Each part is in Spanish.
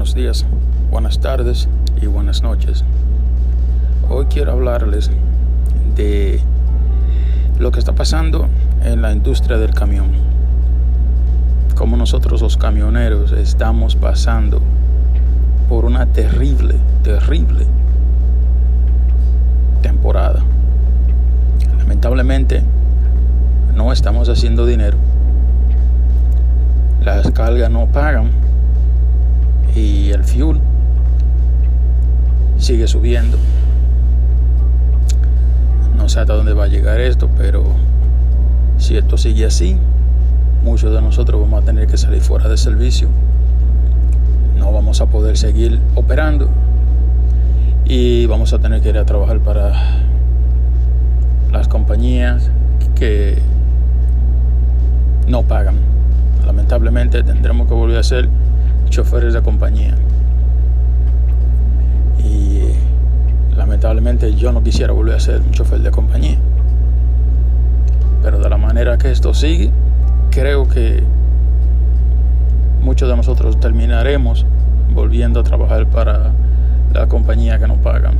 buenos días, buenas tardes y buenas noches. Hoy quiero hablarles de lo que está pasando en la industria del camión. Como nosotros los camioneros estamos pasando por una terrible, terrible temporada. Lamentablemente no estamos haciendo dinero. Las cargas no pagan y el fuel sigue subiendo. No sé hasta dónde va a llegar esto, pero si esto sigue así, muchos de nosotros vamos a tener que salir fuera de servicio. No vamos a poder seguir operando y vamos a tener que ir a trabajar para las compañías que no pagan. Lamentablemente tendremos que volver a ser choferes de compañía. Y lamentablemente yo no quisiera volver a ser un chofer de compañía. Pero de la manera que esto sigue, creo que muchos de nosotros terminaremos volviendo a trabajar para la compañía que nos pagan.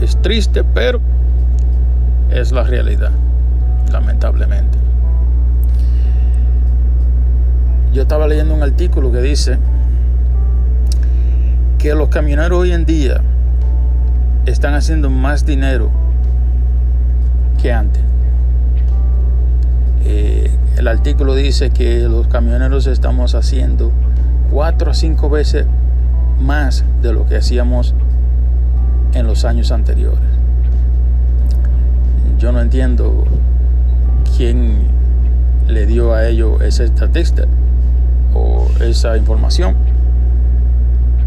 Es triste, pero es la realidad, lamentablemente. Yo estaba leyendo un artículo que dice que los camioneros hoy en día están haciendo más dinero que antes. Eh, el artículo dice que los camioneros estamos haciendo cuatro a cinco veces más de lo que hacíamos en los años anteriores. Yo no entiendo quién le dio a ellos esa estadística o esa información.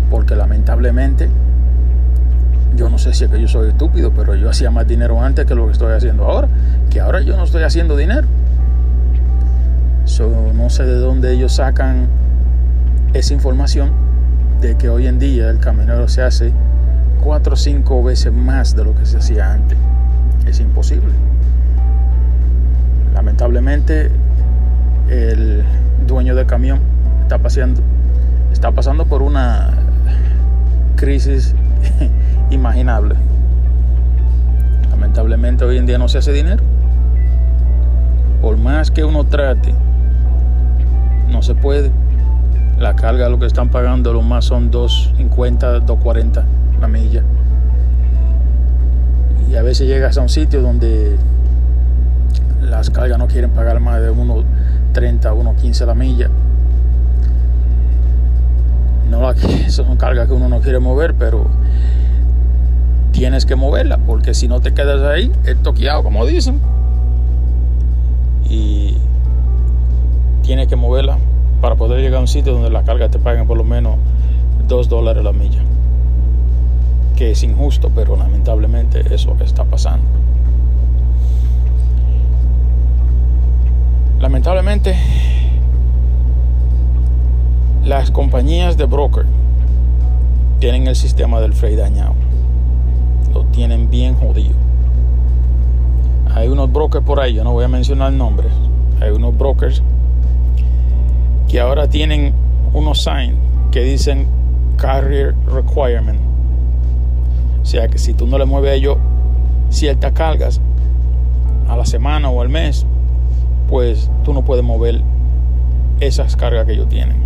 Porque lamentablemente, yo no sé si es que yo soy estúpido, pero yo hacía más dinero antes que lo que estoy haciendo ahora. Que ahora yo no estoy haciendo dinero. no sé de dónde ellos sacan esa información de que hoy en día el camionero se hace cuatro o cinco veces más de lo que se hacía antes. Es imposible. Lamentablemente, el dueño del camión está pasando, está pasando por una crisis imaginable. Lamentablemente hoy en día no se hace dinero. Por más que uno trate, no se puede. La carga lo que están pagando lo más son 2.50, 2.40 la milla. Y a veces llegas a un sitio donde las cargas no quieren pagar más de 1.30, 1.15 la milla no son cargas que uno no quiere mover, pero tienes que moverla, porque si no te quedas ahí, es toqueado, como dicen. Y tienes que moverla para poder llegar a un sitio donde la carga te paguen por lo menos 2 dólares la milla. Que es injusto, pero lamentablemente eso está pasando. Lamentablemente las compañías de broker tienen el sistema del freight dañado. Lo tienen bien jodido. Hay unos brokers por ahí, yo no voy a mencionar nombres. Hay unos brokers que ahora tienen unos signs que dicen carrier requirement. O sea que si tú no le mueves a ellos ciertas cargas a la semana o al mes, pues tú no puedes mover esas cargas que ellos tienen.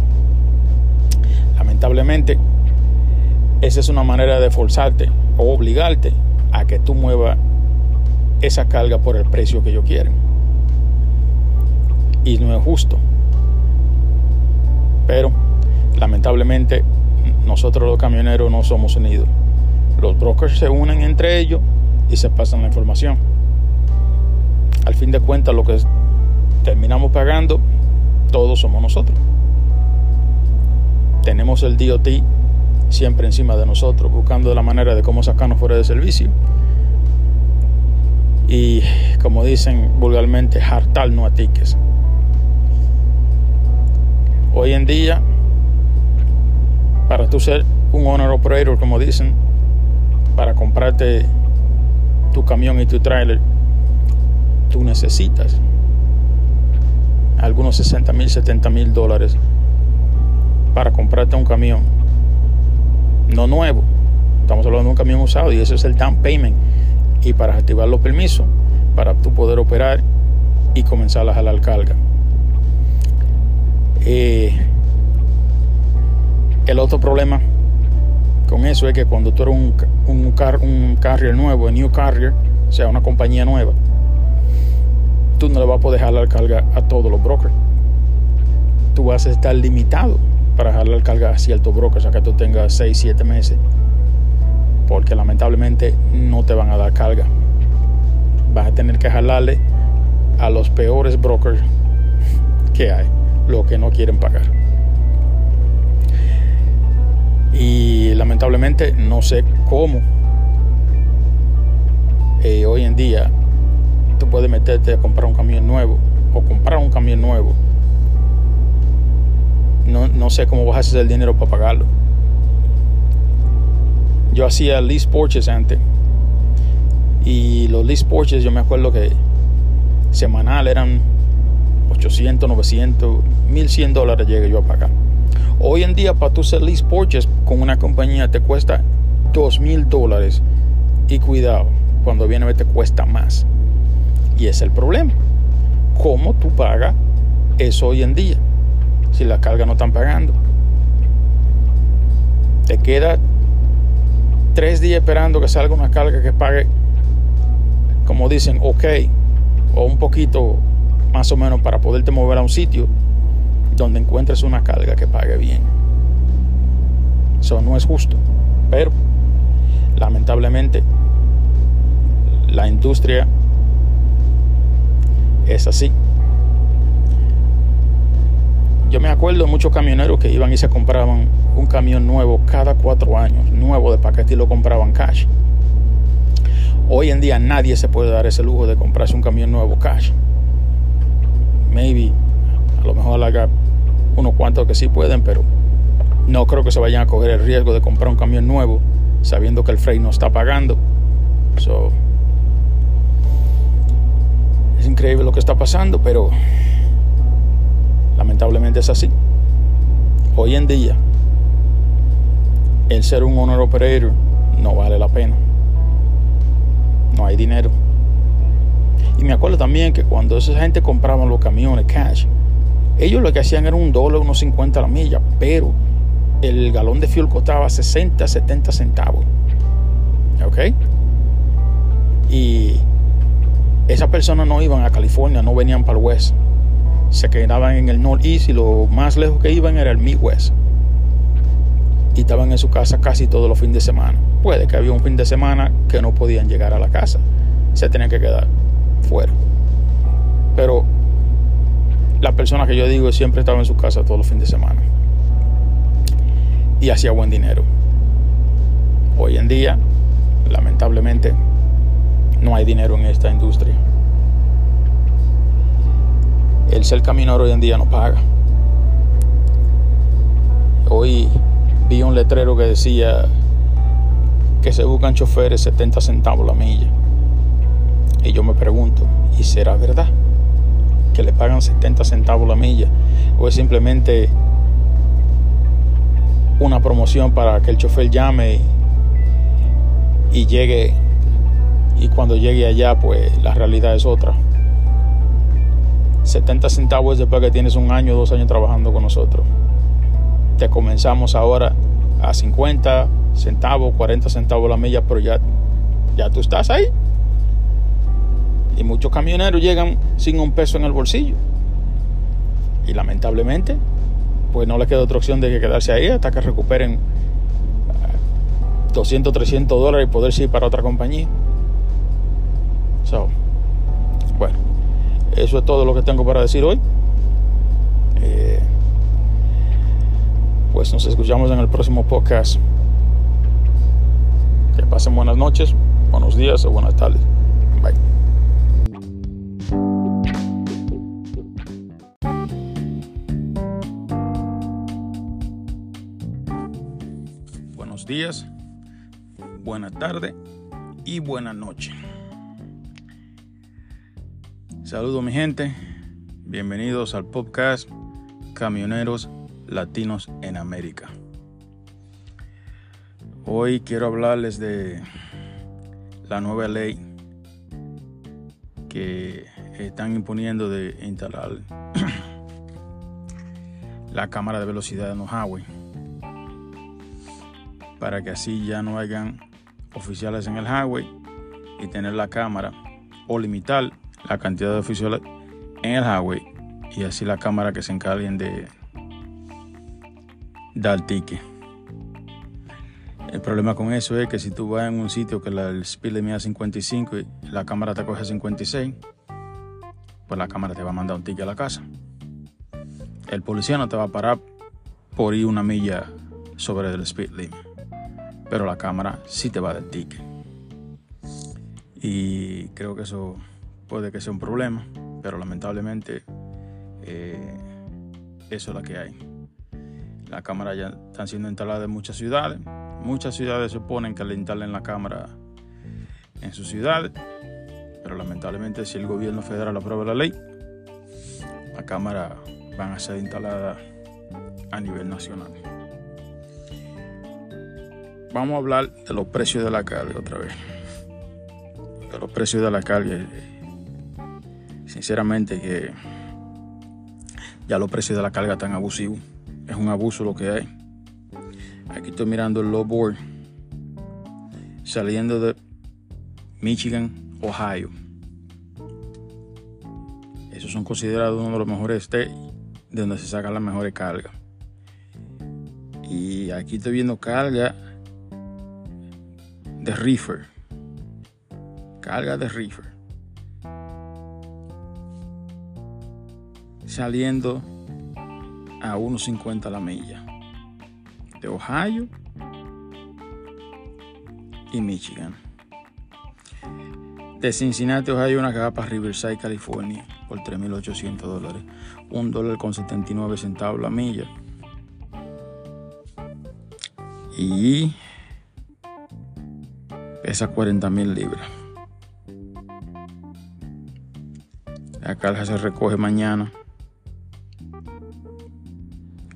Lamentablemente, esa es una manera de forzarte o obligarte a que tú muevas esa carga por el precio que ellos quieren. Y no es justo. Pero, lamentablemente, nosotros los camioneros no somos unidos. Los brokers se unen entre ellos y se pasan la información. Al fin de cuentas, lo que terminamos pagando, todos somos nosotros tenemos el DOT siempre encima de nosotros, buscando la manera de cómo sacarnos fuera de servicio. Y como dicen vulgarmente, hartarnos a tickets. Hoy en día, para tú ser un owner operator, como dicen, para comprarte tu camión y tu trailer, tú necesitas algunos 60 mil, 70 mil dólares para comprarte un camión. No nuevo. Estamos hablando de un camión usado y ese es el down payment. Y para activar los permisos, para tú poder operar y comenzar a jalar carga. Eh, el otro problema con eso es que cuando tú eres un, carrier nuevo, un new carrier, o sea, una compañía nueva, tú no le vas a poder jalar carga a todos los brokers. Tú vas a estar limitado para jalar carga a ciertos brokers, a que tú tengas 6, 7 meses. Porque lamentablemente no te van a dar carga. Vas a tener que jalarle a los peores brokers que hay, los que no quieren pagar. Y lamentablemente no sé cómo eh, hoy en día tú puedes meterte a comprar un camión nuevo o comprar un camión nuevo. No, no sé cómo vas a hacer el dinero para pagarlo. Yo hacía lease Porsches antes. Y los lease Porsches yo me acuerdo que semanal eran 800, 900, 1100 dólares llegué yo a pagar. Hoy en día para tú hacer lease Porsches con una compañía te cuesta 2000 dólares. Y cuidado, cuando viene te cuesta más. Y es el problema. ¿Cómo tú pagas eso hoy en día? Si las cargas no están pagando. Te queda tres días esperando que salga una carga que pague, como dicen, ok, o un poquito más o menos para poderte mover a un sitio donde encuentres una carga que pague bien. Eso no es justo. Pero, lamentablemente, la industria es así. Yo me acuerdo de muchos camioneros que iban y se compraban un camión nuevo cada cuatro años, nuevo de paquete y lo compraban cash. Hoy en día nadie se puede dar ese lujo de comprarse un camión nuevo cash. Maybe, a lo mejor haga unos cuantos que sí pueden, pero no creo que se vayan a coger el riesgo de comprar un camión nuevo sabiendo que el freight no está pagando. So, es increíble lo que está pasando, pero lamentablemente es así. Hoy en día, el ser un owner operator no vale la pena. No hay dinero. Y me acuerdo también que cuando esa gente compraba los camiones cash, ellos lo que hacían era un dólar, unos 50 a la milla, pero el galón de fuel costaba 60, 70 centavos. ¿Ok? Y esas personas no iban a California, no venían para el West. Se quedaban en el Northeast y lo más lejos que iban era el Midwest. Y estaban en su casa casi todos los fines de semana. Puede que había un fin de semana que no podían llegar a la casa. Se tenían que quedar fuera. Pero la persona que yo digo siempre estaba en su casa todos los fines de semana. Y hacía buen dinero. Hoy en día, lamentablemente, no hay dinero en esta industria. El ser caminero hoy en día no paga. Hoy vi un letrero que decía que se buscan choferes 70 centavos la milla. Y yo me pregunto, ¿y será verdad? Que le pagan 70 centavos la milla. ¿O es simplemente una promoción para que el chofer llame y, y llegue y cuando llegue allá pues la realidad es otra. 70 centavos después que tienes un año, dos años trabajando con nosotros. Te comenzamos ahora a 50 centavos, 40 centavos la milla, pero ya, ya tú estás ahí. Y muchos camioneros llegan sin un peso en el bolsillo. Y lamentablemente, pues no les queda otra opción de que quedarse ahí hasta que recuperen 200, 300 dólares y poder ir para otra compañía bueno, eso es todo lo que tengo para decir hoy. Eh, pues nos escuchamos en el próximo podcast. Que pasen buenas noches, buenos días o buenas tardes. Bye. Buenos días, buena tarde y buena noche. Saludos mi gente, bienvenidos al podcast Camioneros latinos en América. Hoy quiero hablarles de la nueva ley que están imponiendo de instalar la cámara de velocidad en los highway para que así ya no hayan oficiales en el highway y tener la cámara o limitar la cantidad de oficiales en el highway y así la cámara que se encarguen de dar ticket. El problema con eso es que si tú vas en un sitio que el speed limit es 55 y la cámara te coge 56, pues la cámara te va a mandar un ticket a la casa. El policía no te va a parar por ir una milla sobre el speed limit, pero la cámara sí te va a dar ticket. Y creo que eso puede que sea un problema, pero lamentablemente eh, eso es lo que hay. Las cámaras ya están siendo instaladas en muchas ciudades Muchas ciudades se que le instalen la cámara en su ciudad, pero lamentablemente si el gobierno federal aprueba la ley, la cámara van a ser instaladas a nivel nacional. Vamos a hablar de los precios de la carga otra vez. De los precios de la carga. Sinceramente que ya los precios de la carga están abusivos. Es un abuso lo que hay. Aquí estoy mirando el low board saliendo de Michigan, Ohio. Esos son considerados uno de los mejores de donde se sacan las mejores cargas. Y aquí estoy viendo carga de reefer. Carga de reefer. Saliendo a 1.50 la milla de Ohio y Michigan. De Cincinnati, Ohio, una caja para Riverside, California, por 3.800 dólares. Un dólar con 79 centavos la milla. Y pesa 40.000 libras. La caja se recoge mañana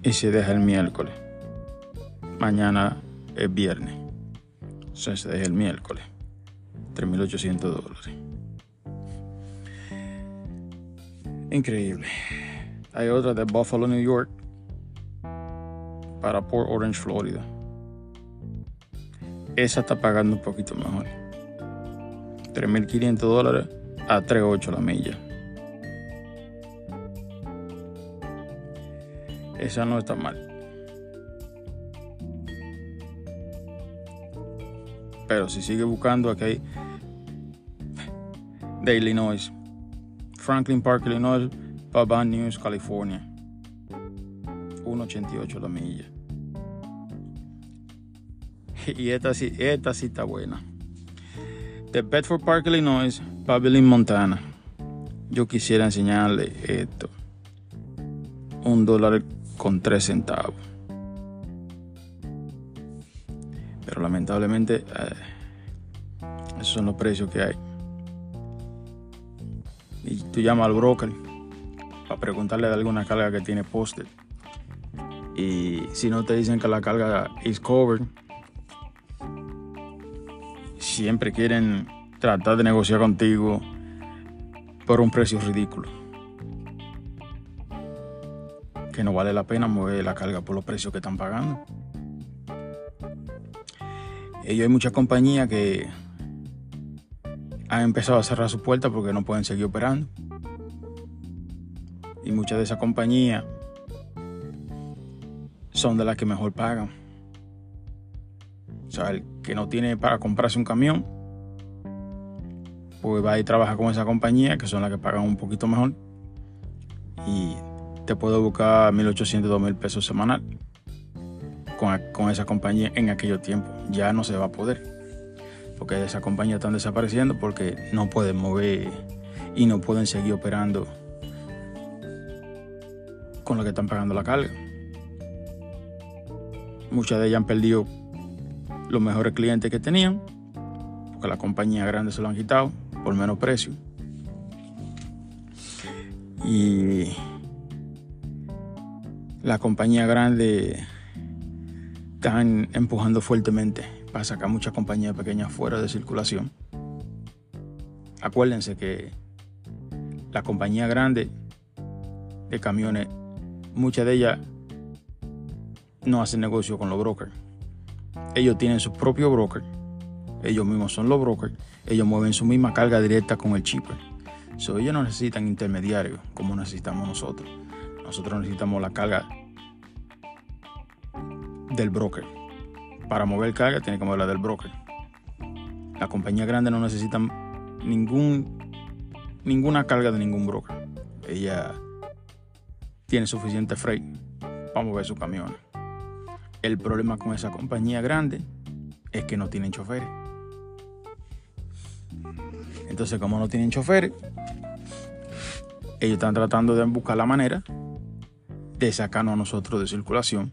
y se deja el miércoles mañana es viernes. O sea, se deja el miércoles. 3.800 dólares. Increíble. Hay otra de Buffalo, New York. Para Port Orange, Florida. Esa está pagando un poquito mejor. 3.500 dólares a 3.8 la milla. Esa no está mal. Pero si sigue buscando, aquí hay de Illinois, Franklin Park, Illinois, Paban News, California. 1.88 la milla. Y esta sí, esta sí está buena. De Bedford Park, Illinois, Pavilion, Montana. Yo quisiera enseñarle esto. Un dólar con tres centavos. Pero lamentablemente eh, esos son los precios que hay. Y tú llamas al broker para preguntarle de alguna carga que tiene posted. Y si no te dicen que la carga is covered, siempre quieren tratar de negociar contigo por un precio ridículo. Que no vale la pena mover la carga por los precios que están pagando. Y hay muchas compañías que han empezado a cerrar sus puertas porque no pueden seguir operando. Y muchas de esas compañías son de las que mejor pagan. O sea, el que no tiene para comprarse un camión, pues va y trabaja con esa compañía, que son las que pagan un poquito mejor. Y te puedo buscar 1.800, 2.000 pesos semanal con, esa compañía en aquellos tiempos. Ya no se va a poder. Porque esas compañías están desapareciendo porque no pueden mover y no pueden seguir operando con lo que están pagando la carga. Muchas de ellas han perdido los mejores clientes que tenían, porque la compañía grande se lo han quitado por menos precio. Y la compañía grande están empujando fuertemente para sacar muchas compañías pequeñas fuera de circulación. Acuérdense que la compañía grande de camiones, muchas de ellas no hacen negocio con los brokers. Ellos tienen su propio broker, ellos mismos son los brokers, ellos mueven su misma carga directa con el chipper. So, ellos no necesitan intermediarios como necesitamos nosotros. Nosotros necesitamos la carga del broker. Para mover carga tiene que moverla del broker. La compañía grande no necesita ningún, ninguna carga de ningún broker. Ella tiene suficiente freight para mover su camión. El problema con esa compañía grande es que no tienen choferes. Entonces, como no tienen choferes, ellos están tratando de buscar la manera de sacarnos a nosotros de circulación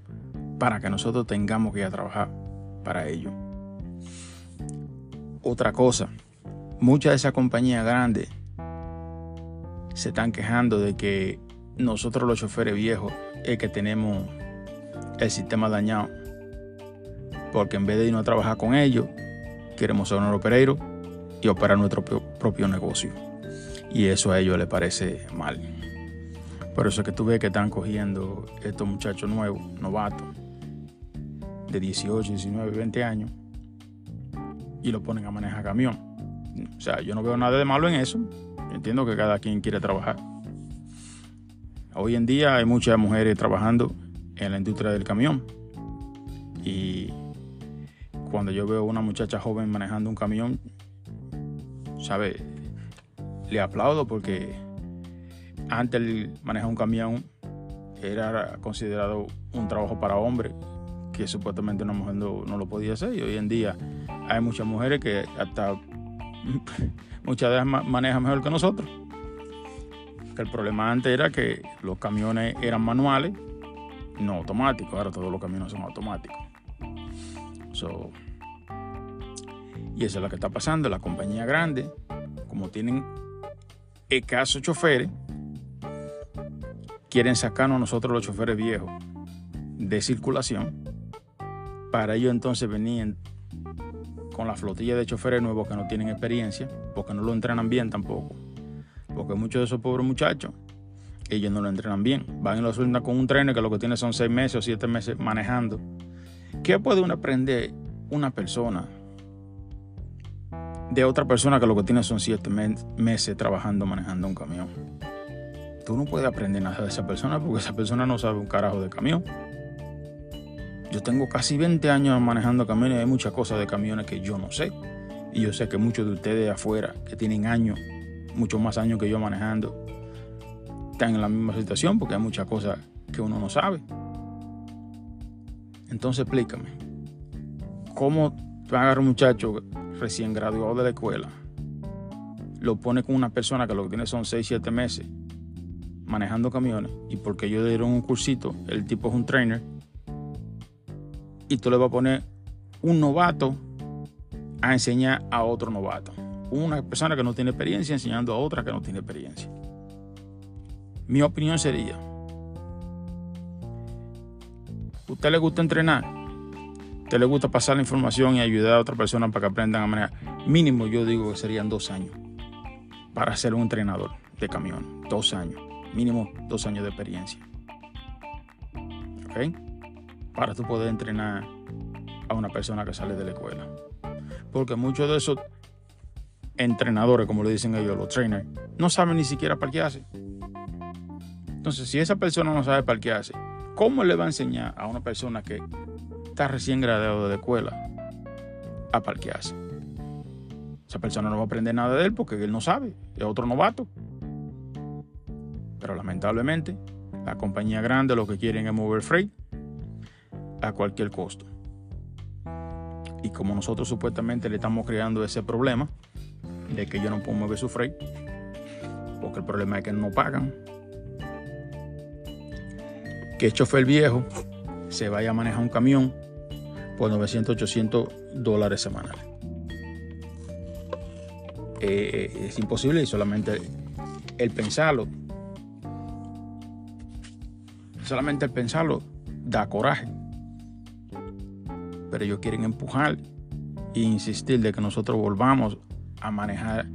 para que nosotros tengamos que ir a trabajar para ello. Otra cosa, muchas de esas compañías grandes se están quejando de que nosotros los choferes viejos es que tenemos el sistema dañado. Porque en vez de irnos a trabajar con ellos, queremos ser un operador y operar nuestro propio negocio. Y eso a ellos les parece mal. Por eso es que tú ves que están cogiendo estos muchachos nuevos, novatos, de 18, 19, 20 años, y lo ponen a manejar camión. O sea, yo no veo nada de malo en eso. Entiendo que cada quien quiere trabajar. Hoy en día hay muchas mujeres trabajando en la industria del camión. Y cuando yo veo una muchacha joven manejando un camión, ¿sabe? Le aplaudo porque antes el manejar un camión era considerado un trabajo para hombres que supuestamente una mujer no, lo podía hacer y hoy en día hay muchas mujeres que hasta muchas veces manejan mejor que nosotros. El problema antes era que los camiones eran manuales no automático. Ahora todos los caminos son automáticos. y eso es lo que está pasando. La compañía grande, como tienen escasos choferes, quieren sacarnos nosotros los choferes viejos de circulación. Para ello entonces venían con la flotilla de choferes nuevos que no tienen experiencia, porque no lo entrenan bien tampoco. Porque muchos de esos pobres muchachos ellos no lo entrenan bien. Van y lo sueltan con un tren que lo que tiene son seis meses o siete meses manejando. ¿Qué puede uno aprender una persona de otra persona que lo que tiene son siete meses trabajando manejando un camión? Tú no puedes aprender nada de esa persona porque esa persona no sabe un carajo de camión. Yo tengo casi 20 años manejando camiones y hay muchas cosas de camiones que yo no sé. Y yo sé que muchos de ustedes afuera que tienen años, muchos más años que yo manejando, están en la misma situación porque hay muchas cosas que uno no sabe. Entonces explícame, ¿cómo tú agarras un muchacho recién graduado de la escuela, lo pone con una persona que lo que tiene son 6, 7 meses manejando camiones y porque ellos dieron un cursito, el tipo es un trainer, y tú le vas a poner un novato a enseñar a otro novato. Una persona que no tiene experiencia enseñando a otra que no tiene experiencia. Mi opinión sería, ¿usted le gusta entrenar? ¿Usted le gusta pasar la información y ayudar a otra persona para que aprendan a manejar? Mínimo yo digo que serían dos años para ser un entrenador de camión. Dos años. Mínimo dos años de experiencia. ¿Ok? Para tú poder entrenar a una persona que sale de la escuela. Porque muchos de esos entrenadores, como le dicen ellos, los trainers, no saben ni siquiera parquearse. Entonces, si esa persona no sabe parquearse, ¿cómo le va a enseñar a una persona que está recién graduado de escuela a parquearse? Esa persona no va a aprender nada de él porque él no sabe, es otro novato. Pero lamentablemente, la compañía grande lo que quieren es mover freight a cualquier costo. Y como nosotros supuestamente le estamos creando ese problema de que yo no puedo mover su freight, porque el problema es que no pagan, que el chofer viejo se vaya a manejar un camión por 900, 800 dólares semanales. Eh, es imposible y solamente el pensarlo. Solamente el pensarlo da coraje. Pero ellos quieren empujar e insistir de que nosotros volvamos a manejar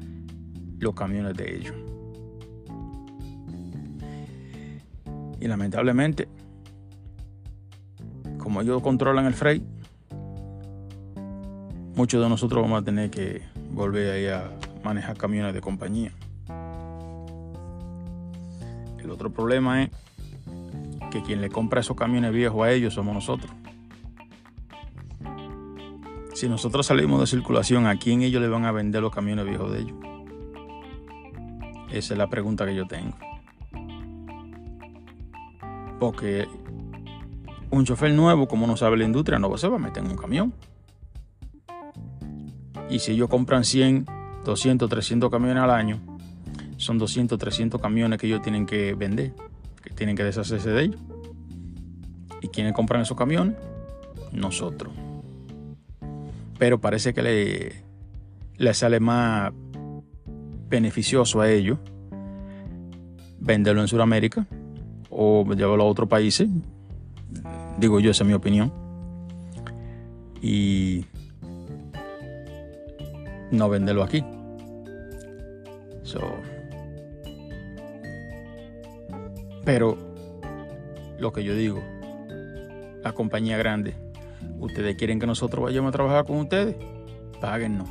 los camiones de ellos. Y lamentablemente, como ellos controlan el freight, muchos de nosotros vamos a tener que volver ahí a manejar camiones de compañía. El otro problema es que quien le compra esos camiones viejos a ellos somos nosotros. Si nosotros salimos de circulación, ¿a quién ellos le van a vender los camiones viejos de ellos? Esa es la pregunta que yo tengo. Porque un chofer nuevo, como no sabe la industria, no se va a meter en un camión. Y si ellos compran 100, 200, 300 camiones al año, son 200, 300 camiones que ellos tienen que vender, que tienen que deshacerse de ellos. ¿Y quiénes compran esos camiones? Nosotros. Pero parece que le, le sale más beneficioso a ellos venderlo en Sudamérica o llevarlo a otros países. Digo yo, esa es mi opinión. Y no venderlo aquí. Pero lo que yo digo, la compañía grande, ustedes quieren que nosotros vayamos a trabajar con ustedes, páguennos.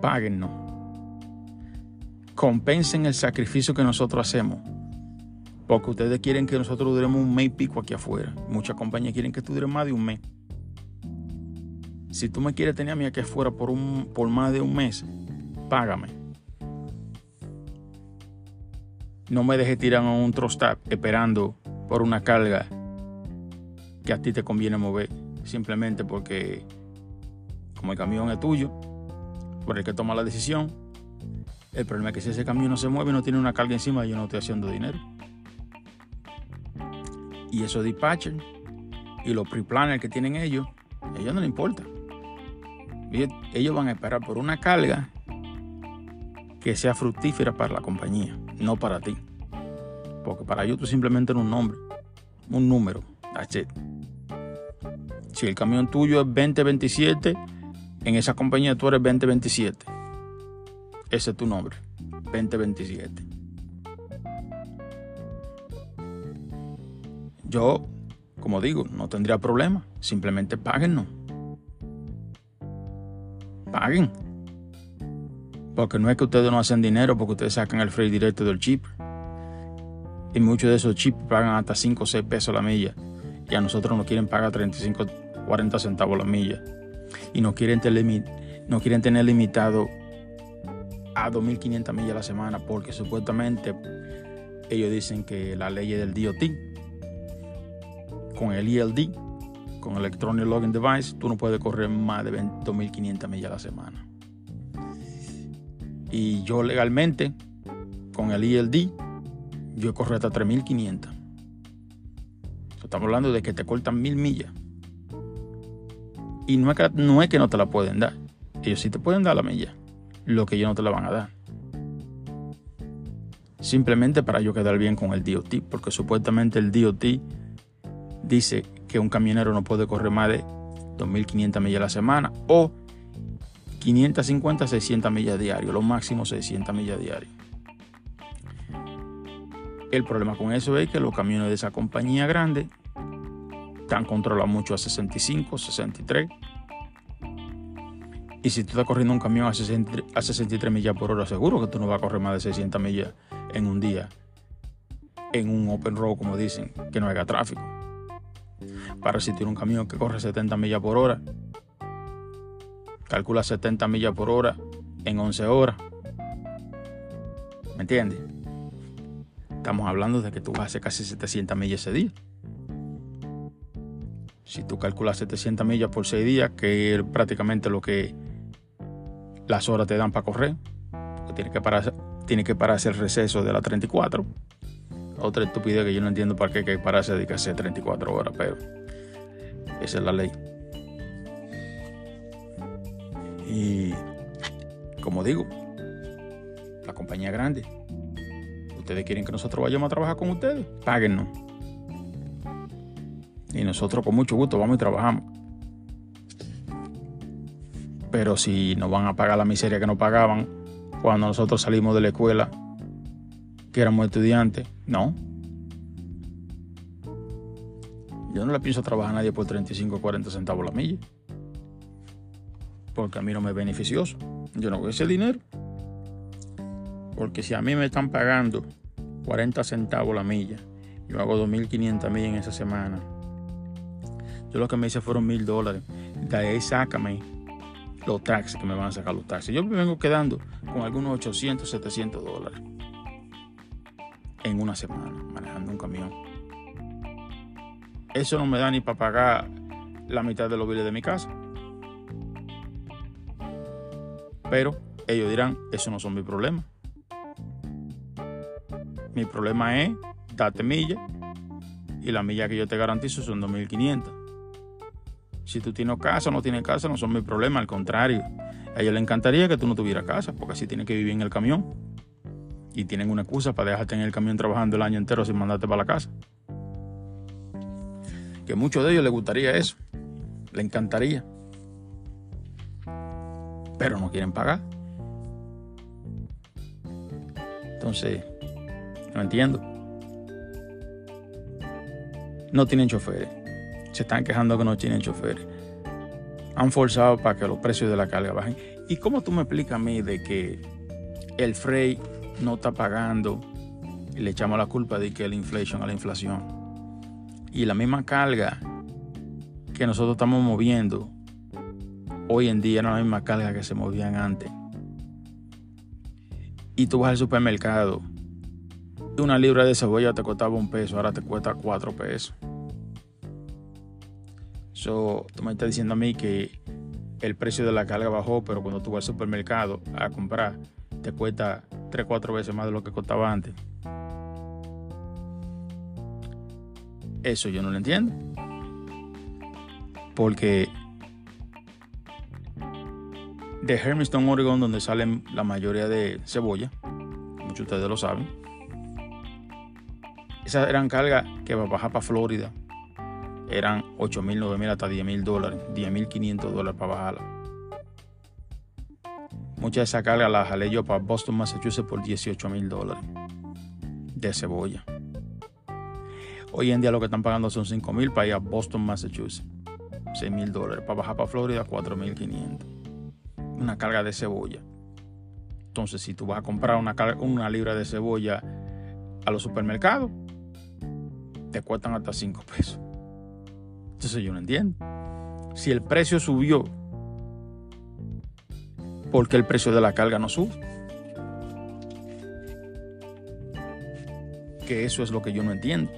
Páguennos. Compensen el sacrificio que nosotros hacemos. Porque ustedes quieren que nosotros duremos un mes y pico aquí afuera. Muchas compañías quieren que tú dures más de un mes. Si tú me quieres tener a mí aquí afuera por, un, por más de un mes, págame. No me dejes tirar a un trustap esperando por una carga que a ti te conviene mover. Simplemente porque, como el camión es tuyo, por el que toma la decisión, el problema es que si ese camión no se mueve y no tiene una carga encima, yo no estoy haciendo dinero. Y esos dispatchers y los pre-planners que tienen ellos, a ellos no les importa ellos van a esperar por una carga que sea fructífera para la compañía, no para ti. Porque para ellos tú simplemente eres un nombre, un número. Si el camión tuyo es 2027, en esa compañía tú eres 2027. Ese es tu nombre, 2027. Yo, como digo, no tendría problema. Simplemente páguennos paguen. Porque no es que ustedes no hacen dinero porque ustedes sacan el freight directo del chip. Y muchos de esos chips pagan hasta 5 o 6 pesos la milla. Y a nosotros nos quieren pagar 35, 40 centavos la milla. Y nos quieren, tener, no quieren tener limitado a 2.500 millas a la semana porque supuestamente ellos dicen que la ley del DOT con el ELD con Electronic Login Device, tú no puedes correr más de 2.500 millas a la semana. Y yo legalmente, con el ELD, yo corro hasta 3.500. Estamos hablando de que te cortan mil millas. Y no es, que, no es que no te la pueden dar. Ellos sí te pueden dar la milla. Lo que ellos no te la van a dar. Simplemente para yo quedar bien con el DOT. Porque supuestamente el DOT dice que un camionero no puede correr más de 2.500 millas a la semana o 550 600 millas diario, lo máximo 600 millas diario. El problema con eso es que los camiones de esa compañía grande están controlados mucho a 65, 63. Y si tú estás corriendo un camión a, 63 millas por hora, seguro que tú no vas a correr más de 600 millas en un día en un open road, como dicen, que no haya tráfico para si tiene un camión que corre 70 millas por hora. Calcula 70 millas por hora en 11 horas. ¿Me entiendes? Estamos hablando de que tú vas a hacer casi 700 millas ese día. Si tú calculas 700 millas por 6 días, que es prácticamente lo que las horas te dan para correr, tiene que parar, tiene que pararse el receso de la 34. Otra estupidez que yo no entiendo para qué que pararse de que hacer 34 horas, pero esa es la ley. Y como digo, la compañía grande, Ustedes quieren que nosotros vayamos a trabajar con ustedes, páguennos. Y nosotros con mucho gusto vamos y trabajamos. Pero si nos van a pagar la miseria que nos pagaban cuando nosotros salimos de la escuela, que éramos estudiantes, no. Yo no le pienso trabajar a nadie por 35 o 40 centavos la milla. Porque a mí no me es beneficioso. Yo no voy ese dinero. Porque si a mí me están pagando 40 centavos la milla, yo hago 2.500 millas en esa semana. Yo lo que me hice fueron mil dólares. De ahí sácame los taxis que me van a sacar los taxis. Yo me vengo quedando con algunos 800, 700 dólares en una semana manejando un camión. Eso no me da ni para pagar la mitad de los biles de mi casa. Pero ellos dirán, eso no son mi problema. Mi problema es date milla y la milla que yo te garantizo son 2.500. Si tú tienes casa o no tienes casa, no son mi problema, al contrario. A ellos les encantaría que tú no tuvieras casa, porque así tienes que vivir en el camión. Y tienen una excusa para dejarte en el camión trabajando el año entero sin mandarte para la casa. Que a muchos de ellos les gustaría eso, les encantaría. Pero no quieren pagar. Entonces, no entiendo. No tienen choferes. Se están quejando que no tienen choferes. Han forzado para que los precios de la carga bajen. ¿Y cómo tú me explicas a mí de que el freight no está pagando y le echamos la culpa de que la inflación a la inflación? Y la misma carga que nosotros estamos moviendo hoy en día no es la misma carga que se movían antes. Y tú vas al supermercado una libra de cebolla te costaba un peso, ahora te cuesta cuatro pesos. So, tú me estás diciendo a mí que el precio de la carga bajó, pero cuando tú vas al supermercado a comprar, te cuesta tres, cuatro veces más de lo que costaba antes. Eso yo no lo entiendo. Porque de Hermiston, Oregon, donde salen la mayoría de cebolla, muchos de ustedes lo saben, esas eran cargas que para bajar para Florida eran 8 mil, 9 mil, hasta 10 mil dólares, 10 mil 500 dólares para bajarla. Muchas de esas cargas las jalé yo para Boston, Massachusetts por 18 mil dólares de cebolla. Hoy en día lo que están pagando son 5 mil para ir a Boston, Massachusetts. 6 mil dólares. Para bajar para Florida, 4 mil 500. Una carga de cebolla. Entonces, si tú vas a comprar una, libra de cebolla a los supermercados, te cuestan hasta 5 pesos. Entonces yo no entiendo. Si el precio subió, ¿por qué el precio de la carga no sube? Que eso es lo que yo no entiendo.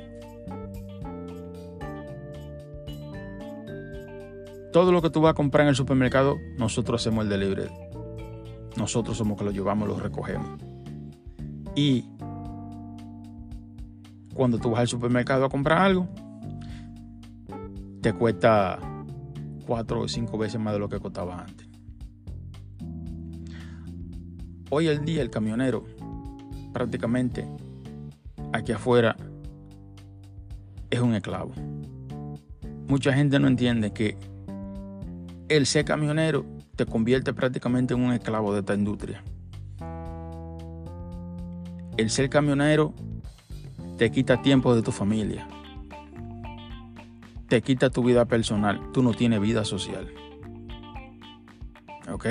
Todo lo que tú vas a comprar en el supermercado, nosotros hacemos el delivery. Nosotros somos que lo llevamos, lo recogemos. Y cuando tú vas al supermercado a comprar algo, te cuesta cuatro o cinco veces más de lo que costaba antes. Hoy el día el camionero prácticamente aquí afuera es un esclavo. Mucha gente no entiende que el ser camionero te convierte prácticamente en un esclavo de esta industria. El ser camionero te quita tiempo de tu familia, te quita tu vida personal, tú no tienes vida social. ¿Ok?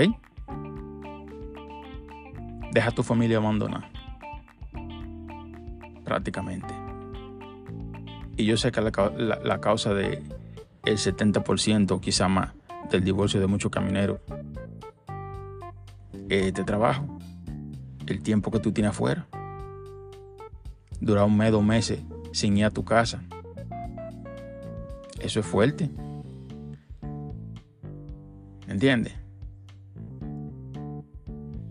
Deja tu familia abandonada. Prácticamente. Y yo sé que la, causa de el 70%, quizá más, del divorcio de muchos camineros es este trabajo. El tiempo que tú tienes afuera durar un mes, dos meses sin ir a tu casa. Eso es fuerte. ¿Entiendes?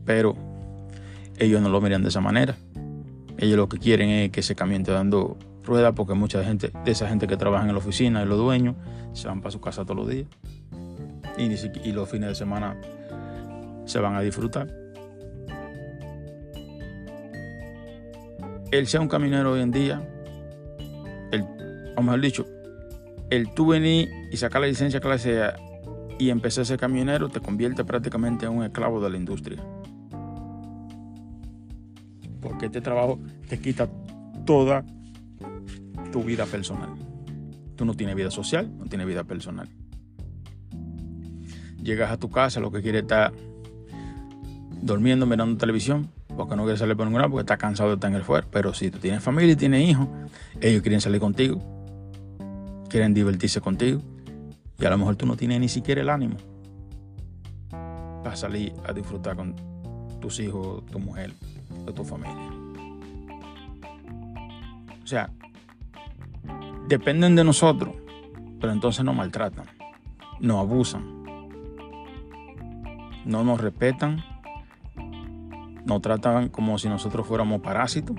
Pero ellos no lo miran de esa manera. Ellos lo que quieren es que ese camión esté dando rueda porque mucha gente, de esa gente que trabaja en la oficina, de los dueños, se van para su casa todos los días. Y, los fines de semana se van a disfrutar. el ser un camionero hoy en día, el, o mejor dicho, el tú venir y sacar la licencia clase A y empezar a ser camionero te convierte prácticamente en un esclavo de la industria. Porque este trabajo te quita toda tu vida personal. Tú no tienes vida social, no tienes vida personal. Llegas a tu casa, lo que quieres estar durmiendo, mirando televisión, porque no quieres salir por ningún lado, porque estás cansado de estar en el fuera. Pero si tú tienes familia y tienes hijos, ellos quieren salir contigo, quieren divertirse contigo, y a lo mejor tú no tienes ni siquiera el ánimo para salir a disfrutar con tus hijos, tu mujer o tu familia. O sea, dependen de nosotros, pero entonces nos maltratan, nos abusan, no nos respetan, nos tratan como si nosotros fuéramos parásitos,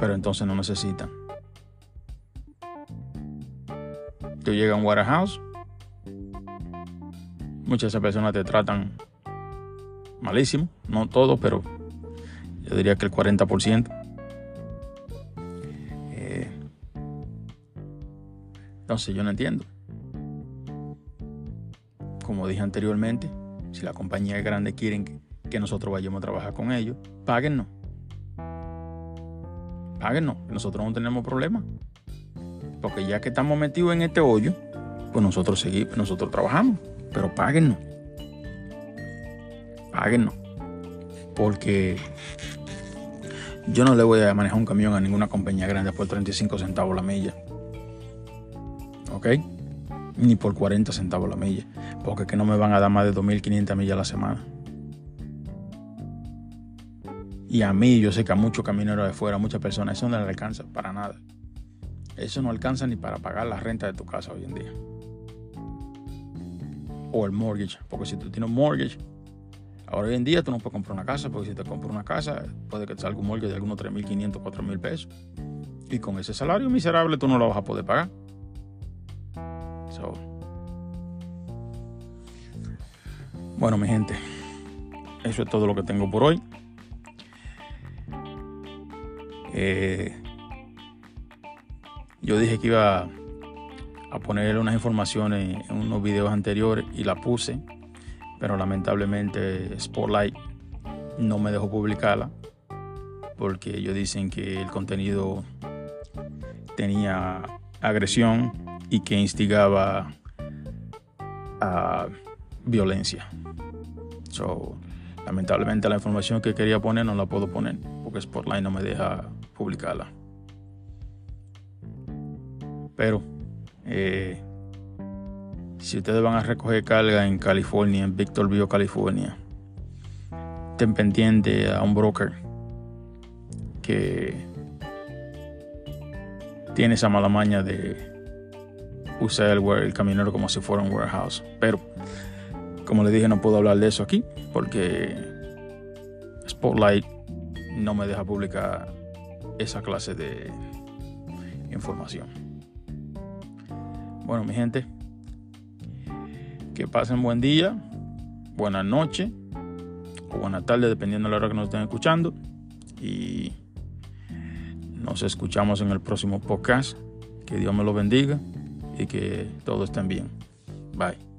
pero entonces no necesitan. Tú llegas a un warehouse, muchas personas te tratan malísimo, no todo, pero yo diría que el 40%. Entonces yo no entiendo. Como dije anteriormente, si la compañía es grande quieren que, nosotros vayamos a trabajar con ellos, páguennos. Páguennos, nosotros no tenemos problema. Porque ya que estamos metidos en este hoyo, pues nosotros seguimos, nosotros trabajamos, pero páguennos. Páguennos. Porque yo no le voy a manejar un camión a ninguna compañía grande por 35 centavos la milla. ¿ok? Ni por 40 centavos la milla, porque que no me van a dar más de 2.500 millas a la semana. Y a mí, yo sé que a muchos camineros de fuera, muchas personas, eso no les alcanza para nada. Eso no alcanza ni para pagar la renta de tu casa hoy en día. O el mortgage, porque si tú tienes un mortgage, ahora hoy en día tú no puedes comprar una casa, porque si te compras una casa, puede que te salga un mortgage de algunos 3.500, 4.000 pesos. Y con ese salario miserable tú no lo vas a poder pagar. Bueno, mi gente, eso es todo lo que tengo por hoy. Eh, yo dije que iba a poner unas informaciones en unos videos anteriores y la puse, pero lamentablemente Spotlight no me dejó publicarla porque ellos dicen que el contenido tenía agresión y que instigaba a violencia. So, lamentablemente la información que quería poner no la puedo poner porque Spotlight no me deja publicarla. Pero eh, si ustedes van a recoger carga en California, en Victorville, California, estén pendiente a un broker que tiene esa mala maña de usar el, el camionero como si fuera un warehouse. Pero, como les dije, no puedo hablar de eso aquí porque Spotlight no me deja publicar esa clase de información. Bueno, mi gente, que pasen buen día, buena noche o buena tarde, dependiendo de la hora que nos estén escuchando. Y nos escuchamos en el próximo podcast. Que Dios me lo bendiga y que todos estén bien. Bye.